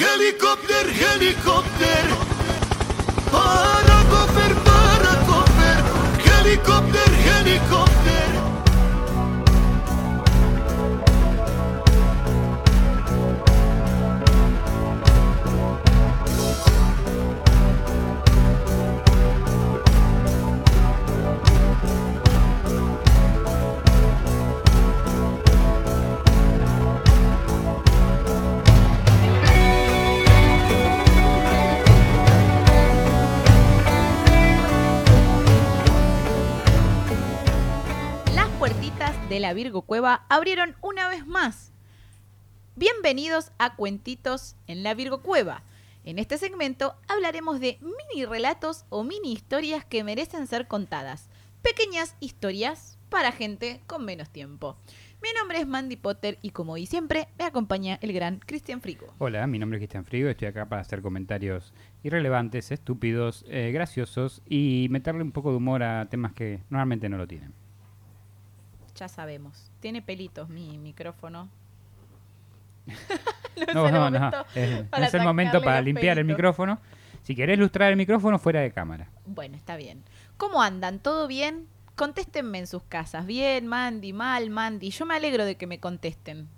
Helikopter, helikopter. Parakofer, parakofer. Helikopter, helikopter. De la Virgo Cueva abrieron una vez más. Bienvenidos a Cuentitos en la Virgo Cueva. En este segmento hablaremos de mini relatos o mini historias que merecen ser contadas. Pequeñas historias para gente con menos tiempo. Mi nombre es Mandy Potter y como hoy siempre me acompaña el gran Cristian Frigo. Hola, mi nombre es Cristian Frigo, estoy acá para hacer comentarios irrelevantes, estúpidos, eh, graciosos y meterle un poco de humor a temas que normalmente no lo tienen. Ya sabemos. Tiene pelitos mi micrófono. No, es el no, no, momento es, para es el momento para limpiar el micrófono. Si querés lustrar el micrófono, fuera de cámara. Bueno, está bien. ¿Cómo andan? ¿Todo bien? Contéstenme en sus casas. Bien, Mandy, mal, Mandy. Yo me alegro de que me contesten.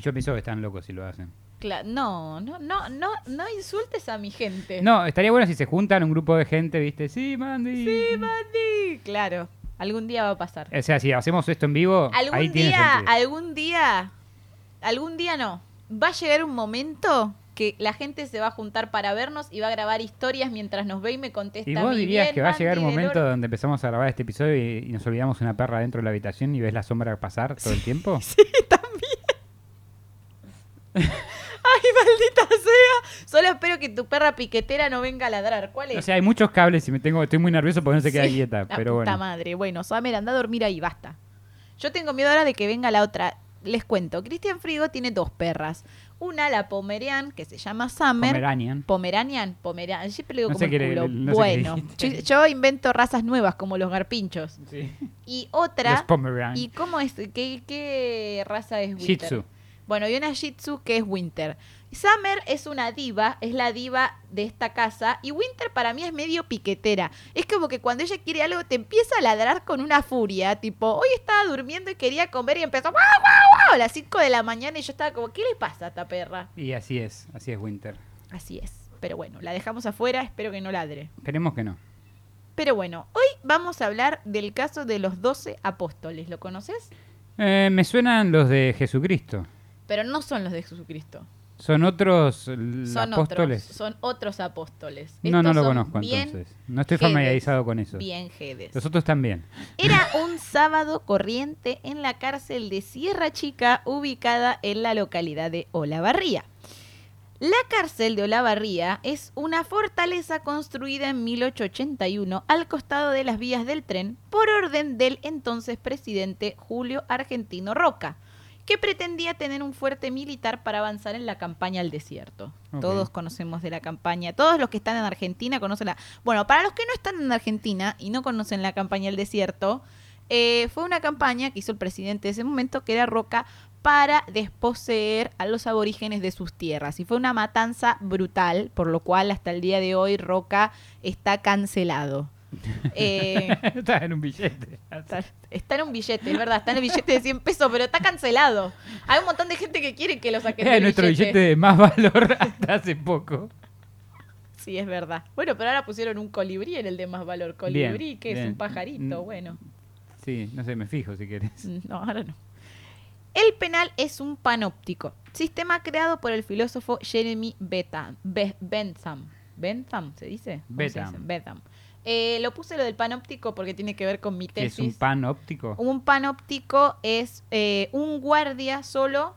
Yo pienso que están locos si lo hacen. Cla- no, no, no, no, no insultes a mi gente. No, estaría bueno si se juntan un grupo de gente, ¿viste? Sí, Mandy. Sí, Mandy. Claro, algún día va a pasar. O sea, si hacemos esto en vivo, Algún día, algún día, algún día no. Va a llegar un momento que la gente se va a juntar para vernos y va a grabar historias mientras nos ve y me contesta. ¿Y vos dirías "Bien, que va a llegar un momento orto". donde empezamos a grabar este episodio y, y nos olvidamos una perra dentro de la habitación y ves la sombra pasar todo el tiempo? Sí, también. Ay, maldita sea. Solo espero que tu perra piquetera no venga a ladrar. ¿Cuál es? O sea, hay muchos cables y me tengo, estoy muy nervioso porque no se queda quieta. La Pero puta bueno. madre. Bueno, Samer, anda a dormir ahí, basta. Yo tengo miedo ahora de que venga la otra. Les cuento, Cristian Frigo tiene dos perras. Una, la Pomerian, que se llama Summer. Pomeranian. Pomeranian, Pomeranian. Siempre le digo No como el qué culo. no bueno, yo, yo invento razas nuevas como los garpinchos. Sí. Y Los otra, Pomeranian. ¿y cómo es? ¿Qué, qué raza es? Shih Tzu. Bueno, y una Shih Tzu que es Winter. Summer es una diva, es la diva de esta casa. Y Winter para mí es medio piquetera. Es como que cuando ella quiere algo te empieza a ladrar con una furia. Tipo, hoy estaba durmiendo y quería comer y empezó ¡guau, guau, guau! a las 5 de la mañana y yo estaba como, ¿qué le pasa a esta perra? Y así es, así es Winter. Así es. Pero bueno, la dejamos afuera, espero que no ladre. Esperemos que no. Pero bueno, hoy vamos a hablar del caso de los 12 apóstoles. ¿Lo conoces? Eh, me suenan los de Jesucristo. Pero no son los de Jesucristo. ¿Son otros Son apóstoles? otros, son otros apóstoles. No, no lo conozco entonces. No estoy jedes, familiarizado con eso. Bien jedes. Los otros también. Era un sábado corriente en la cárcel de Sierra Chica, ubicada en la localidad de Olavarría. La cárcel de Olavarría es una fortaleza construida en 1881 al costado de las vías del tren por orden del entonces presidente Julio Argentino Roca, que pretendía tener un fuerte militar para avanzar en la campaña al desierto. Todos conocemos de la campaña, todos los que están en Argentina conocen la... Bueno, para los que no están en Argentina y no conocen la campaña al desierto, eh, fue una campaña que hizo el presidente de ese momento, que era Roca, para desposeer a los aborígenes de sus tierras. Y fue una matanza brutal, por lo cual hasta el día de hoy Roca está cancelado. Eh, Está en un billete. Está, está en un billete, es verdad, está en el billete de 100 pesos, pero está cancelado. Hay un montón de gente que quiere que lo saquen Era nuestro billete de más valor hasta hace poco. Sí, es verdad. Bueno, pero ahora pusieron un colibrí en el de más valor. Colibrí, Bien, que es un pajarito, Mm. bueno. Sí, no sé, me fijo si querés. Mm, No, ahora no. El penal es un panóptico, sistema creado por el filósofo Jeremy Bentham. Be- Bentham. ¿Bentham se dice? ¿Cómo se Bentham. dice? Bentham. Eh, lo puse lo del panóptico porque tiene que ver con mi ¿Qué es tesis. un pan óptico? Un panóptico es eh, un guardia solo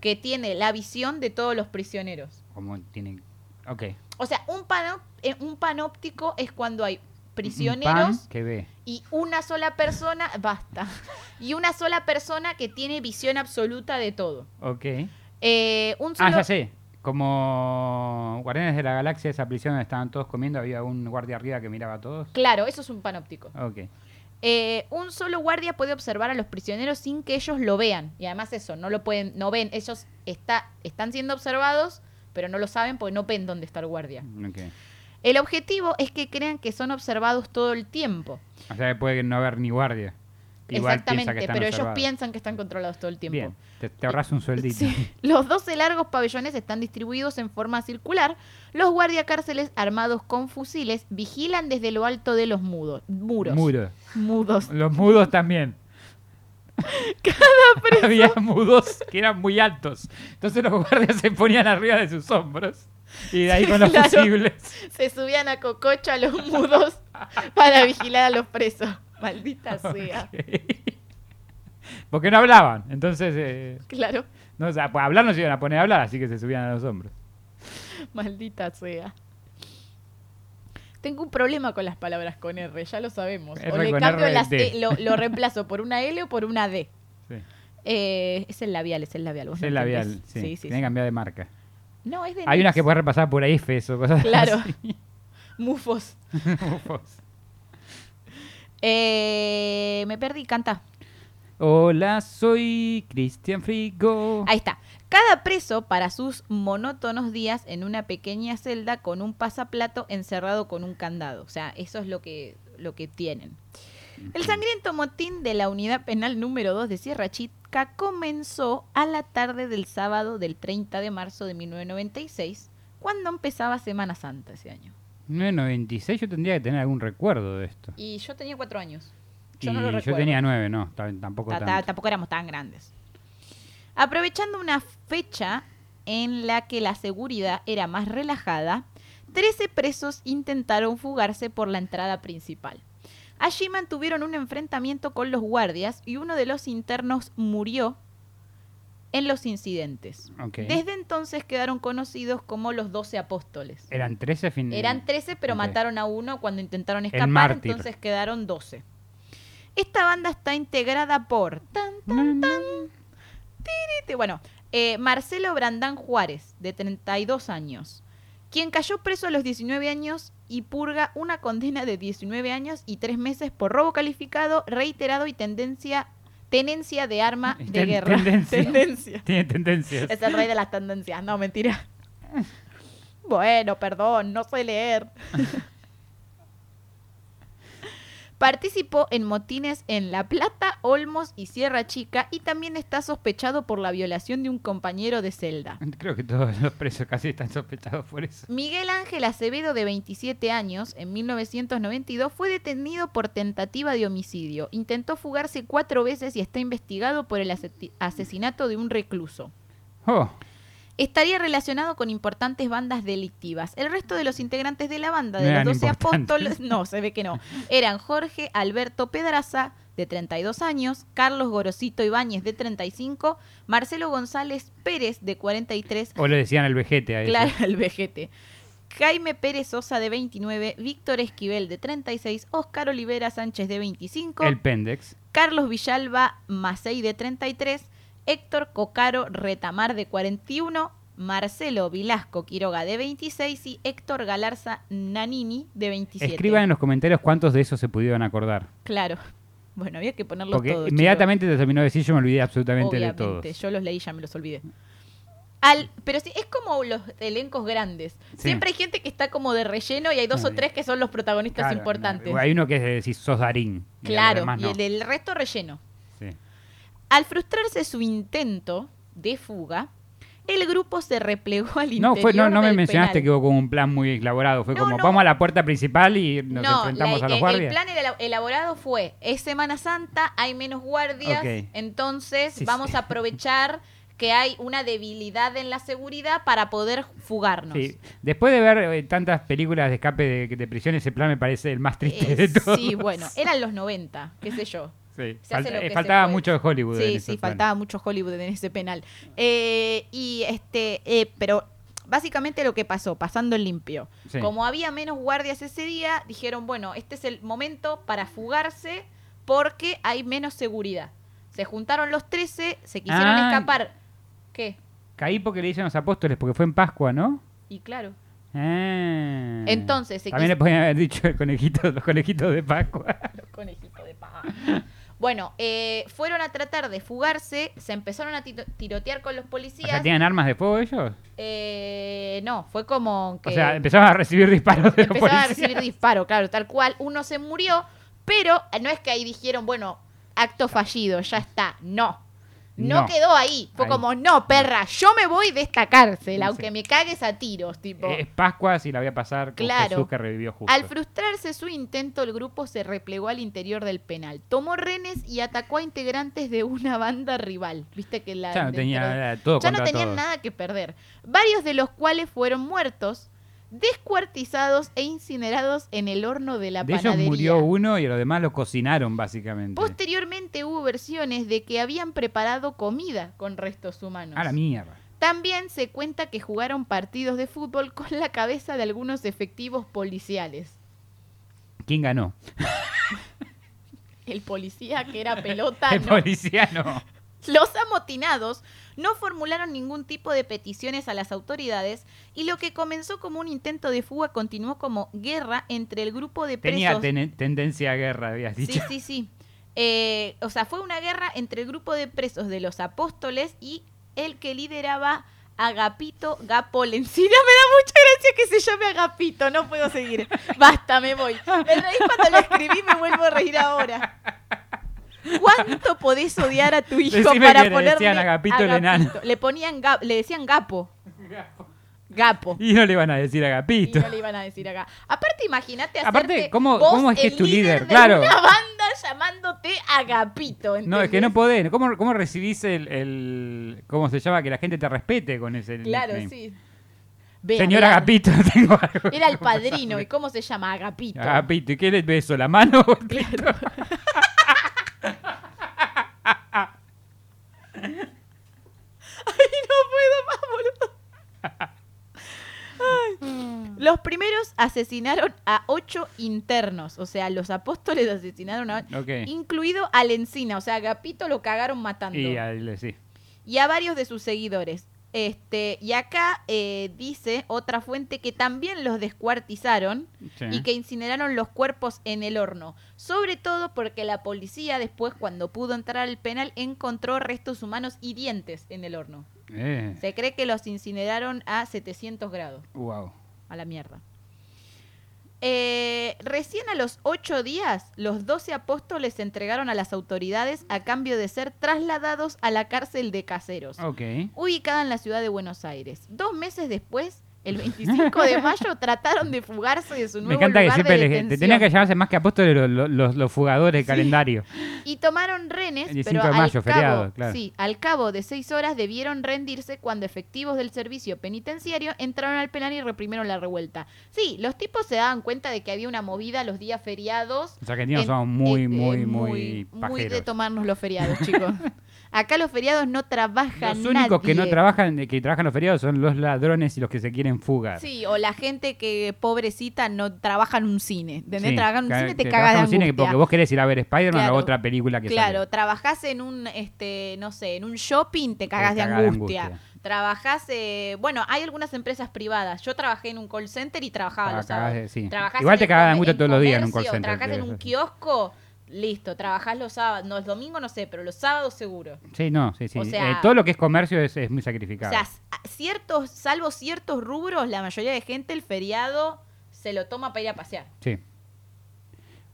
que tiene la visión de todos los prisioneros. Como tiene... Ok. O sea, un, pano- eh, un panóptico es cuando hay Un prisioneros que ve. y una sola persona, basta, y una sola persona que tiene visión absoluta de todo. Ok. Eh, un Ah, solo, ya sé. Como Guardianes de la Galaxia, esa prisión donde estaban todos comiendo, había un guardia arriba que miraba a todos. Claro, eso es un panóptico. Ok. Eh, un solo guardia puede observar a los prisioneros sin que ellos lo vean. Y además eso, no lo pueden, no ven, ellos está, están siendo observados, pero no lo saben porque no ven dónde está el guardia. El objetivo es que crean que son observados todo el tiempo. O sea, que puede no haber ni guardia. Igual piensa que Exactamente, pero ellos piensan que están controlados todo el tiempo. Bien, te, te ahorras un sueldito. Sí. Los 12 largos pabellones están distribuidos en forma circular. Los guardiacárceles armados con fusiles vigilan desde lo alto de los mudos, muros. Mudo. Mudos. Los mudos también. Había mudos que eran muy altos. Entonces los guardias se ponían arriba de sus hombros. Y de ahí con los Claro. fusibles. Se subían a cococho a los mudos para vigilar a los presos. Maldita sea. Porque no hablaban. Entonces, eh, Claro, no, o sea, pues hablar no se iban a poner a hablar, así que se subían a los hombros. maldita sea. Tengo un problema con las palabras con R, ya lo sabemos. R o le cambio R, las. E, lo, lo reemplazo por una L o por una D. Sí. Eh, es el labial, es el labial. vos Es el labial, entendés. sí. sí, sí, Tiene que cambiar de marca. No, es de Hay unas que puedes repasar por ahí, o cosas Claro. así. Mufos. Ufos. Eh, me perdí, canta. Hola, soy Cristian Frigo. Ahí está. Cada preso para sus monótonos días en una pequeña celda con un pasaplato encerrado con un candado. O sea, eso es lo que, lo que tienen. El sangriento motín de la unidad penal número 2 de Sierra Chica comenzó a la tarde del sábado del 30 de marzo de 1996, cuando empezaba Semana Santa ese año. 996 yo tendría que tener algún recuerdo de esto. Y yo tenía cuatro años. Yo y no lo yo recuerdo. tenía 9, no, ta- tampoco Ta- ta- tanto. tampoco éramos tan grandes. Aprovechando una fecha en la que la seguridad era más relajada, 13 presos intentaron fugarse por la entrada principal. Allí mantuvieron un enfrentamiento con los guardias y uno de los internos murió en los incidentes. Desde entonces quedaron conocidos como los 12 apóstoles. Eran 13 fin... Eran 13, pero mataron a uno cuando intentaron escapar, entonces quedaron 12. Esta banda está integrada por tan, tan, tan, tiriti, bueno, eh, Marcelo Brandán Juárez, de 32 años, quien cayó preso a los 19 años y purga una condena de 19 años y 3 meses por robo calificado, reiterado y tendencia, tenencia de arma de Ten- guerra. tendencia. Tendencia. Tiene tendencias. Es el rey de las tendencias. No, mentira. Bueno, perdón, no sé leer. Participó en motines en La Plata, Olmos y Sierra Chica y también está sospechado por la violación de un compañero de celda. Creo que todos los presos casi están sospechados por eso. Miguel Ángel Acevedo, de 27 años, en 1992 fue detenido por tentativa de homicidio. Intentó fugarse cuatro veces y está investigado por el asesinato de un recluso. Oh, estaría relacionado con importantes bandas delictivas. El resto de los integrantes de la banda de No los eran 12 importantes. apóstoles, no, se ve que no, eran Jorge Alberto Pedraza, de 32 años, Carlos Gorosito Ibáñez, de 35, Marcelo González Pérez, de 43, o le decían el vejete a ese. Clara el Vejete. Jaime Pérez Sosa de 29, Víctor Esquivel de 36, Óscar Olivera Sánchez de 25, El Pendex. Carlos Villalba Macei de 33, Héctor Cocaro Retamar de 41, Marcelo Vilasco Quiroga de 26 y Héctor Galarza Nanini de 27. Escriban en los comentarios cuántos de esos se pudieron acordar. Claro. Bueno, había que ponerlos Porque todos. inmediatamente te terminó de decir, yo me olvidé chicos. absolutamente de todos. yo los leí ya me los olvidé. Al, pero sí, es como los elencos grandes. Sí. Siempre hay gente que está como de relleno y hay dos o tres que son los protagonistas Claro, importantes. Hay uno que es de decir, sos Darín. y Claro, y no. el del resto relleno. Al frustrarse su intento de fuga, el grupo se replegó al No, interior fue, no, no me del mencionaste que hubo como un plan muy elaborado. Fue No, como, no. vamos a la puerta principal y nos No, enfrentamos la- a los eh, guardias. El plan ela- elaborado fue, es Semana Santa, hay menos guardias, entonces Sí, vamos sí. a aprovechar que hay una debilidad en la seguridad para poder fugarnos. Sí. Después de ver eh, tantas películas de escape de, de prisión, ese plan me parece el más triste Eh, de todos. sí, bueno, eran los 90, qué sé yo. Sí. Eh, faltaba mucho de Hollywood. en Sí, esos sí, planes. faltaba mucho Hollywood en ese penal. Eh, y este, eh, pero básicamente lo que pasó, pasando el limpio. Sí. Como había menos guardias ese día, dijeron, bueno, este es el momento para fugarse porque hay menos seguridad. Se juntaron los 13, se quisieron Ah. escapar. ¿Qué? Caí porque le dicen los apóstoles, porque fue en Pascua, ¿no? Y claro. Ah. Entonces, se También quis- le podían haber dicho el conejito, los conejitos de Pascua. Los conejitos de paja. Bueno, eh, fueron a tratar de fugarse, se empezaron a tirotear con los O policías. sea, ¿tienen armas de fuego ellos? Eh, no, fue como que O sea, empezaron a recibir disparos de la empezaron a recibir disparo, claro, tal cual. Uno se murió, pero no es que ahí dijeron, bueno, acto fallido, ya está. No. No, No. quedó ahí. Fue Ahí. como, no, perra, yo me voy de esta cárcel, Sí. aunque me cagues a tiros, tipo. Es Pascua si la voy a pasar con Claro. Jesús que revivió justo. Al frustrarse su intento, el grupo se replegó al interior del penal. Tomó renes y atacó a integrantes de una banda rival. Viste que la. ya no tenía de- todo ya no tenían todos. nada que perder. Varios de los cuales fueron muertos, descuartizados e incinerados en el horno de la De ellos murió uno y los demás lo cocinaron básicamente. Posteriormente hubo versiones de que habían preparado comida con restos humanos. A la mierda. También se cuenta que jugaron partidos de fútbol con la cabeza de algunos efectivos policiales. ¿Quién ganó? El policía que era pelota. El no. policía no. Los amotinados no formularon ningún tipo de peticiones a las autoridades y lo que comenzó como un intento de fuga continuó como guerra entre el grupo de presos. Tenía ten- tendencia a guerra, habías Sí, dicho. sí, sí. Eh, o sea, fue una guerra entre el grupo de presos de los apóstoles y el que lideraba Agapito Gapolencina. Me da mucha gracia que se llame Agapito, no puedo seguir. Basta, me voy. Me reí cuando lo escribí, me vuelvo a reír ahora. ¿Cuánto podés odiar a tu hijo Decime para que le ponerle decían Agapito el enano. Le ponían Ga- le decían Gapo. Gapo. Y no le van a decir Y Agapito. no le iban a decir acá. Aparte, imagínate hacerte Aparte, ¿cómo- vos cómo es que el es tu líder? de Claro. una banda llamándote Agapito. No, es que no podés. ¿Cómo, cómo recibís el, el- ¿Cómo se llama? Que la gente te respete con ese Claro, nickname. sí. Señor Agapito, tengo algo. Era el padrino. ¿Y cómo se llama? Agapito. Agapito, ¿y qué le beso? ¿La mano? Claro. Ay, no puedo más, boludo. Ay. Los primeros asesinaron a ocho internos, o sea, los apóstoles asesinaron a Ok. incluido al Encina, o sea, a Agapito lo cagaron matando. Y al- sí. y a varios de sus seguidores. Este, y acá eh, dice otra fuente que también los descuartizaron Sí. y que incineraron los cuerpos en el horno. Sobre todo porque la policía después, cuando pudo entrar al penal, encontró restos humanos y dientes en el horno. Eh, Se cree que los incineraron a 700 grados. wow. A la mierda. Eh, recién a los ocho días, los doce apóstoles se entregaron a las autoridades a cambio de ser trasladados a la cárcel de caseros ubicada en la ciudad de Buenos Aires. Dos meses después, el 25 de mayo, trataron de fugarse de su nuevo Me encanta que siempre de les- tenían que llamarse más que apóstoles los, los- los- los jugadores de calendario. Y tomaron renes, El 15 pero de al, mayo, cabo, feriado, claro. sí, al cabo de seis horas debieron rendirse cuando efectivos del servicio penitenciario entraron al penal y reprimieron la revuelta. Sí, los tipos se daban cuenta de que había una movida los días feriados. Los argentinos en- somos muy, muy, muy muy de tomarnos los feriados, chicos. Acá los feriados no trabajan Los únicos que no trabajan, que trabajan los feriados son los ladrones y los que se quieren fugar. Sí, o la gente que, pobrecita, no trabaja en un cine. ¿Entendés? Sí, Trabajar en un cine te cagas de trabajan en un cine angustia. porque vos querés ir a ver Spider-Man Claro. o otra película que Claro, salió. trabajás en un, este, no sé, en un shopping, te cagas de de angustia. angustia. Trabajás, eh, bueno, hay algunas empresas privadas. Yo trabajé en un call center y trabajaba los cagás de- sí. Igual te cagás de angustia todos los días en un call center, Trabajás en un kiosco, listo. Trabajás los sábados, no, los domingos no sé, pero los sábados seguro. Sí, no, sí, sí. O sea- Eh, todo lo que es comercio es, es muy O sacrificado. sea, s- ciertos, salvo ciertos rubros, la mayoría de gente el feriado se lo toma para ir a pasear. Sí.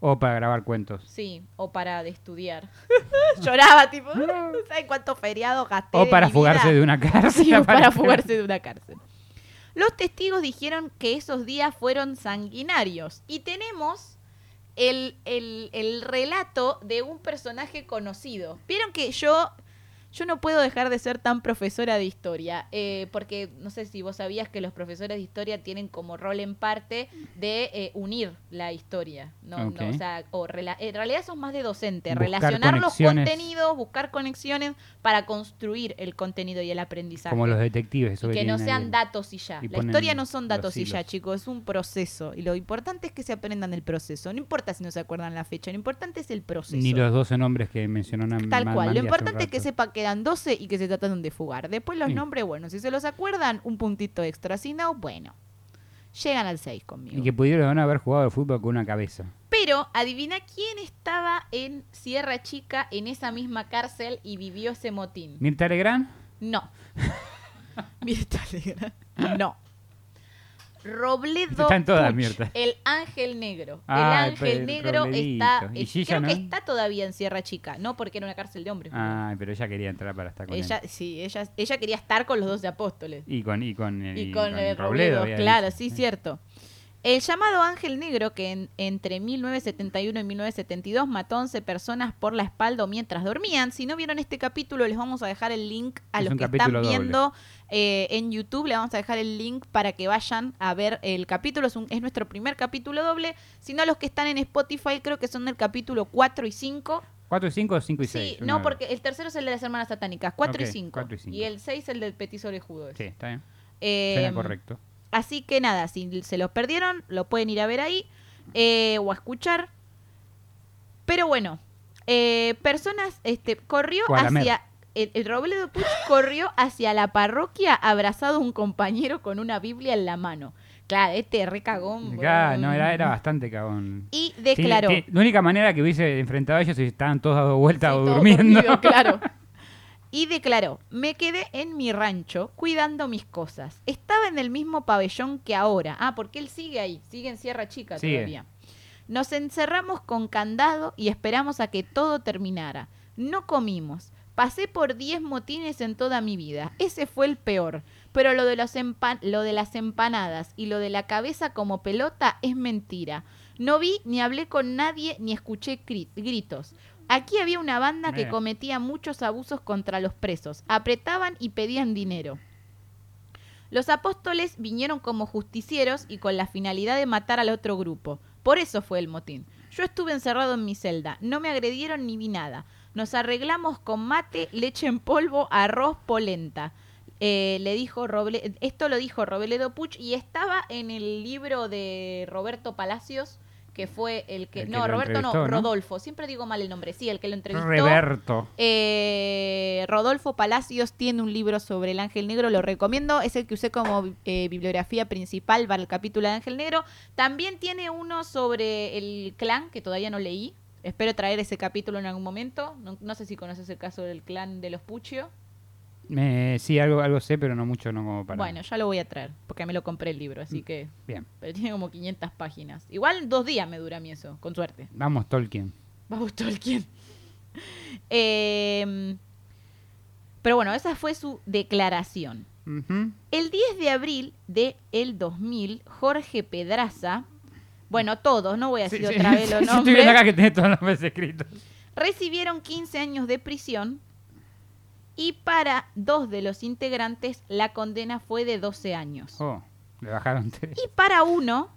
O para grabar cuentos. Sí, o para de estudiar. Lloraba, tipo, no sabes cuántos feriados gasté. O de para mi fugarse vida? de una cárcel. Sí, o para fugarse de una cárcel. Los testigos dijeron que esos días fueron sanguinarios. Y tenemos el, el- el relato de un personaje conocido. Vieron que yo, yo no puedo dejar de ser tan profesora de historia. eh, porque no sé si vos sabías que los profesores de historia tienen como rol en parte de eh, unir la historia. No, no, o sea, o rela- en realidad son más de docente. Buscar relacionar los contenidos, buscar conexiones para construir el contenido y el aprendizaje. Como los detectives. eso Y que no ahí sean datos y ya. y la historia no son datos y ya, chicos, es un proceso. Y lo importante es que se aprendan el proceso. No importa si no se acuerdan la fecha, lo importante es el proceso. Ni los 12 nombres que mencionó Nam- Tal cual. Lo importante es que sepa que eran 12 y que se trataron de fugar. Después los Sí. nombres, bueno, si se los acuerdan, un puntito extra. Si no, bueno. Llegan al 6 conmigo. Y que pudieron haber jugado al fútbol con una cabeza. Pero adivina quién estaba en Sierra Chica en esa misma cárcel y vivió ese motín. ¿Mirta Legrand? No. Mirta Legrand. No. Robledo Están todas, Puch, Mirta. el ángel negro. Ah, el el ángel negro Robledito. está, ¿Y eh, Gilla creo no? que está todavía en Sierra Chica, no porque era una cárcel de hombres. Ah, pero ella quería entrar para estar con ella, él. sí, ella, ella quería estar con los doce apóstoles. Y con, y con, el- Y con, el Robledo. Claro, dicho. sí, cierto. El llamado Ángel Negro, que en- entre 1971 y 1972 mató a 11 personas por la espalda mientras dormían. Si no vieron este capítulo, les vamos a dejar el link a Es los que están doble. viendo eh, en YouTube. Le vamos a dejar el link para que vayan a ver el capítulo. Es, un- es nuestro primer capítulo doble. Si no, los que están en Spotify creo que son el capítulo 4 y 5. 4 y 5 o 5 y Sí, 6. no, porque el tercero es el de las hermanas satánicas, 4 Ok, y 5. cuatro y cinco. Y el 6 el del petiso orejudo. Sí, está bien. Eh, Suena correcto. Así que nada, si se los perdieron, lo pueden ir a ver ahí eh, o a escuchar. Pero bueno, eh, personas, este, corrió lamer. hacia. El, el Robledo Puch corrió hacia la parroquia abrazado a un compañero con una Biblia en la mano. Claro, este recagón. Ya, no, era, era bastante cagón. Y Sí, declaró. la única manera que hubiese enfrentado a ellos es si estaban todos dando vueltas Sí, o durmiendo. dormido, claro. Y declaró, me quedé en mi rancho cuidando mis cosas. Estaba en el mismo pabellón que ahora. Ah, porque él sigue ahí, sigue en Sierra Chica Sigue. todavía. Nos encerramos con candado y esperamos a que todo terminara. No comimos. Pasé por 10 motines en toda mi vida. Ese fue el peor. Pero lo de, los lo de las empanadas y lo de la cabeza como pelota es mentira. No vi ni hablé con nadie ni escuché gritos. Aquí había una banda que cometía muchos abusos contra los presos. Apretaban y pedían dinero. Los apóstoles vinieron como justicieros y con la finalidad de matar al otro grupo. Por eso fue el motín. Yo estuve encerrado en mi celda. No me agredieron ni vi nada. Nos arreglamos con mate, leche en polvo, arroz, polenta. Eh, le dijo Roble esto lo dijo Robledo Puch y estaba en el libro de Roberto Palacios que fue el que El que no Roberto no. Rodolfo siempre digo mal el nombre sí el que lo entrevistó Reberto. eh, Rodolfo Palacios tiene un libro sobre el Ángel Negro, lo recomiendo, es el que usé como eh, bibliografía principal para el capítulo de Ángel Negro. También tiene uno sobre el clan, que todavía no leí. Espero traer ese capítulo en algún momento. No, no sé si conoces el caso del clan de los Puccio. Eh, sí, algo, algo sé, pero no mucho, no como para. Bueno, ya lo voy a traer, porque me lo compré el libro, así que... Bien, Pero tiene como 500 páginas. Igual dos días me dura a mí eso, con suerte. vamos, Tolkien. Vamos, Tolkien. Eh, pero bueno, esa fue su declaración. El 10 de abril de el 2000, Jorge Pedraza, bueno, todos, no voy a decir Sí, sí, otra vez los sí, Estoy viendo acá nombres, que tiene todos los nombres escritos. recibieron 15 años de prisión y para dos de los integrantes la condena fue de 12 años. Oh, le bajaron tres. Y para uno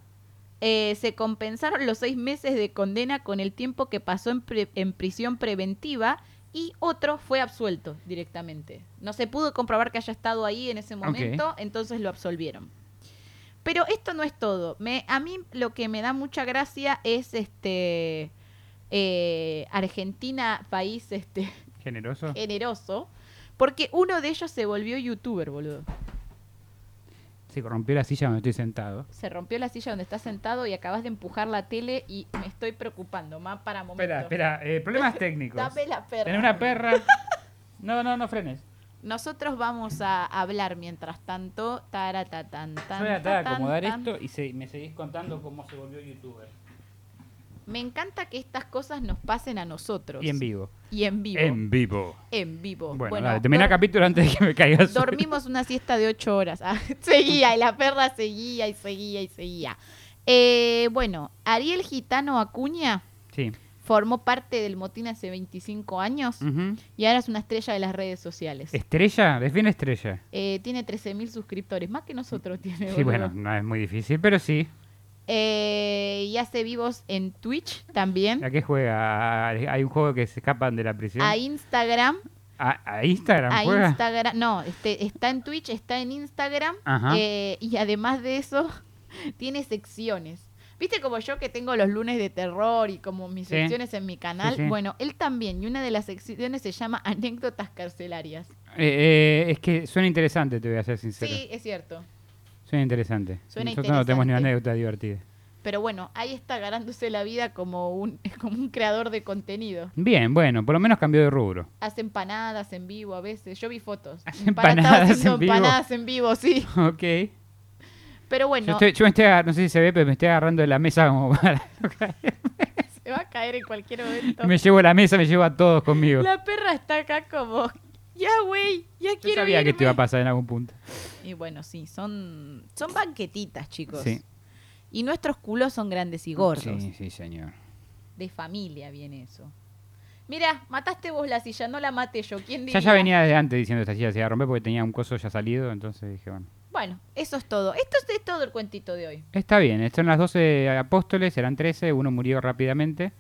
eh, se compensaron los seis meses de condena con el tiempo que pasó en, pre- en prisión preventiva y otro fue absuelto directamente. No se pudo comprobar que haya estado ahí en ese momento, entonces lo absolvieron. Pero esto no es todo. Me, a mí lo que me da mucha gracia es este eh, Argentina, país este Generoso. generoso, porque uno de ellos se volvió youtuber, boludo. Se rompió la silla donde estoy sentado. Se rompió la silla donde estás sentado y acabas de empujar la tele y me estoy preocupando. Más para momento. Espera, espera, eh, problemas técnicos. Dame la perra. Tener una perra. No, no, no frenes. Nosotros vamos a hablar mientras tanto. Taratatan, tan, Yo voy a tratar de tan, acomodar tan. esto y se- me seguís contando cómo se volvió youtuber. Me encanta que estas cosas nos pasen a nosotros. Y en vivo. Y en vivo. En vivo. En vivo. Bueno, dale, termina el capítulo antes de que me caiga sueño. Dormimos una siesta de ocho horas. Ah, seguía, y la perra seguía y seguía y seguía. Eh, bueno, Ariel Gitano Acuña Sí. formó parte del motín hace 25 años y ahora es una estrella de las redes sociales. ¿Estrella? Define estrella. Eh, tiene 13.000 suscriptores, más que nosotros tiene. Sí, boludo. bueno, no es muy difícil, pero sí. Eh, y hace vivos en Twitch también. ¿A qué juega? ¿A- ¿Hay un juego que se escapan de la prisión? A Instagram. ¿A, a Instagram A juega? Instagram. No, este, está en Twitch, está en Instagram. Eh, y además de eso, tiene secciones. ¿Viste como yo que tengo los lunes de terror y como mis Sí. secciones en mi canal? Sí, sí. Bueno, él también. Y una de las secciones se llama Anécdotas Carcelarias. Eh, eh, es que suena interesante, te voy a ser sincero. Sí, es cierto. Suena interesante. Suena Nosotros no tenemos ni una interesante. anécdota divertida. Pero bueno, ahí está ganándose la vida como un, como un creador de contenido. Bien, bueno, por lo menos cambió de rubro. Hace empanadas en vivo a veces. Yo vi fotos. Hace empanadas en vivo. empanadas en vivo, sí. Ok. Pero Yo, bueno, estoy- yo me estoy agar- no sé si se ve, pero me estoy agarrando de la mesa como para... se va a caer en cualquier momento. me llevo la mesa, me llevo a todos conmigo. La perra está acá como, ya güey, ya Yo quiero sabía que esto irme". iba a pasar en algún punto. Y bueno, sí, son, son banquetitas, chicos. Sí. Y nuestros culos son grandes y gordos. Sí, sí, señor. De familia viene eso. Mira, mataste vos la silla, no la maté yo. ¿Quién Ya diría? ya venía de antes diciendo esta silla se iba a romper porque tenía un coso ya salido, entonces dije, bueno. Bueno, eso es todo. Esto es, es todo el cuentito de hoy. Está bien, son las 12 apóstoles, eran 13, uno murió rápidamente,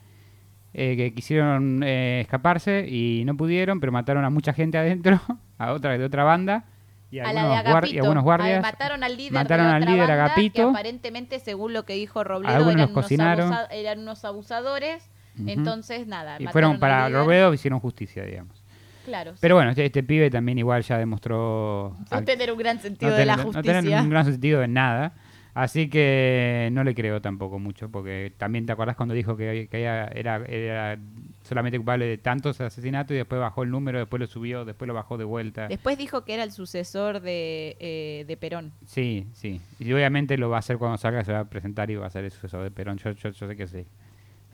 eh, que quisieron eh, escaparse y no pudieron, pero mataron a mucha gente adentro, a otra de otra banda, y A la de algunos, guar- y Agapito. algunos A- guardias. mataron al líder mataron de al otra líder banda, Agapito. Que aparentemente, según lo que dijo Robledo, Algunos eran los unos, cocinaron. abusa- eran unos abusadores. Entonces, nada. y fueron al para líder. Robledo hicieron justicia, digamos. Claro. Pero bueno, este, este pibe también igual ya demostró... No al- tener un gran sentido no de la tener- no justicia. tener un gran sentido de nada. Así que no le creo tampoco mucho, porque también te acordás cuando dijo que, que ella era, era solamente culpable de tantos asesinatos y después bajó el número, después lo subió, después lo bajó de vuelta. Después dijo que era el sucesor de, eh, de Perón. Sí, sí. Y obviamente lo va a hacer cuando salga, se va a presentar y va a ser el sucesor de Perón. Yo, yo, yo sé que sí.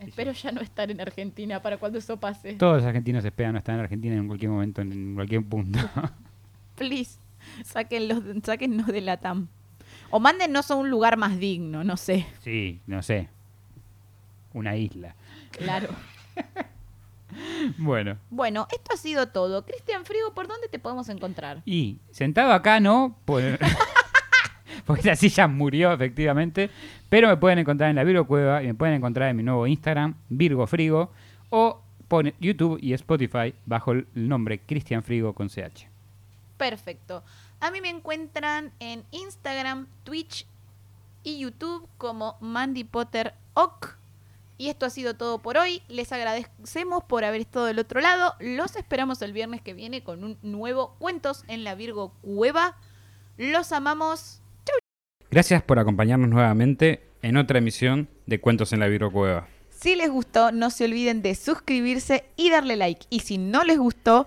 Espero ya no estar en Argentina para cuando eso pase. Todos los argentinos esperan no estar en Argentina en cualquier momento, en cualquier punto. Please, sáquenlos, sáquennos de la TAM. O mándennos a un lugar más digno, no sé. sí, no sé. Una isla. Claro. Bueno. Bueno, esto ha sido todo. Cristian Frigo, ¿por dónde te podemos encontrar? Y sentado acá no, pues- porque esa silla murió efectivamente, pero me pueden encontrar en la Virgo Cueva y me pueden encontrar en mi nuevo Instagram, Virgo Frigo, o pone YouTube y Spotify bajo el nombre Cristian Frigo con CH. Perfecto. A mí me encuentran en Instagram, Twitch y YouTube como Mandy Potter Ock. Y esto ha sido todo por hoy. Les agradecemos por haber estado del otro lado. Los esperamos el viernes que viene con un nuevo Cuentos en la Virgo Cueva. Los amamos. Gracias por acompañarnos nuevamente en otra emisión de Cuentos en la Virgo Cueva. Si les gustó, no se olviden de suscribirse y darle like. Y si no les gustó,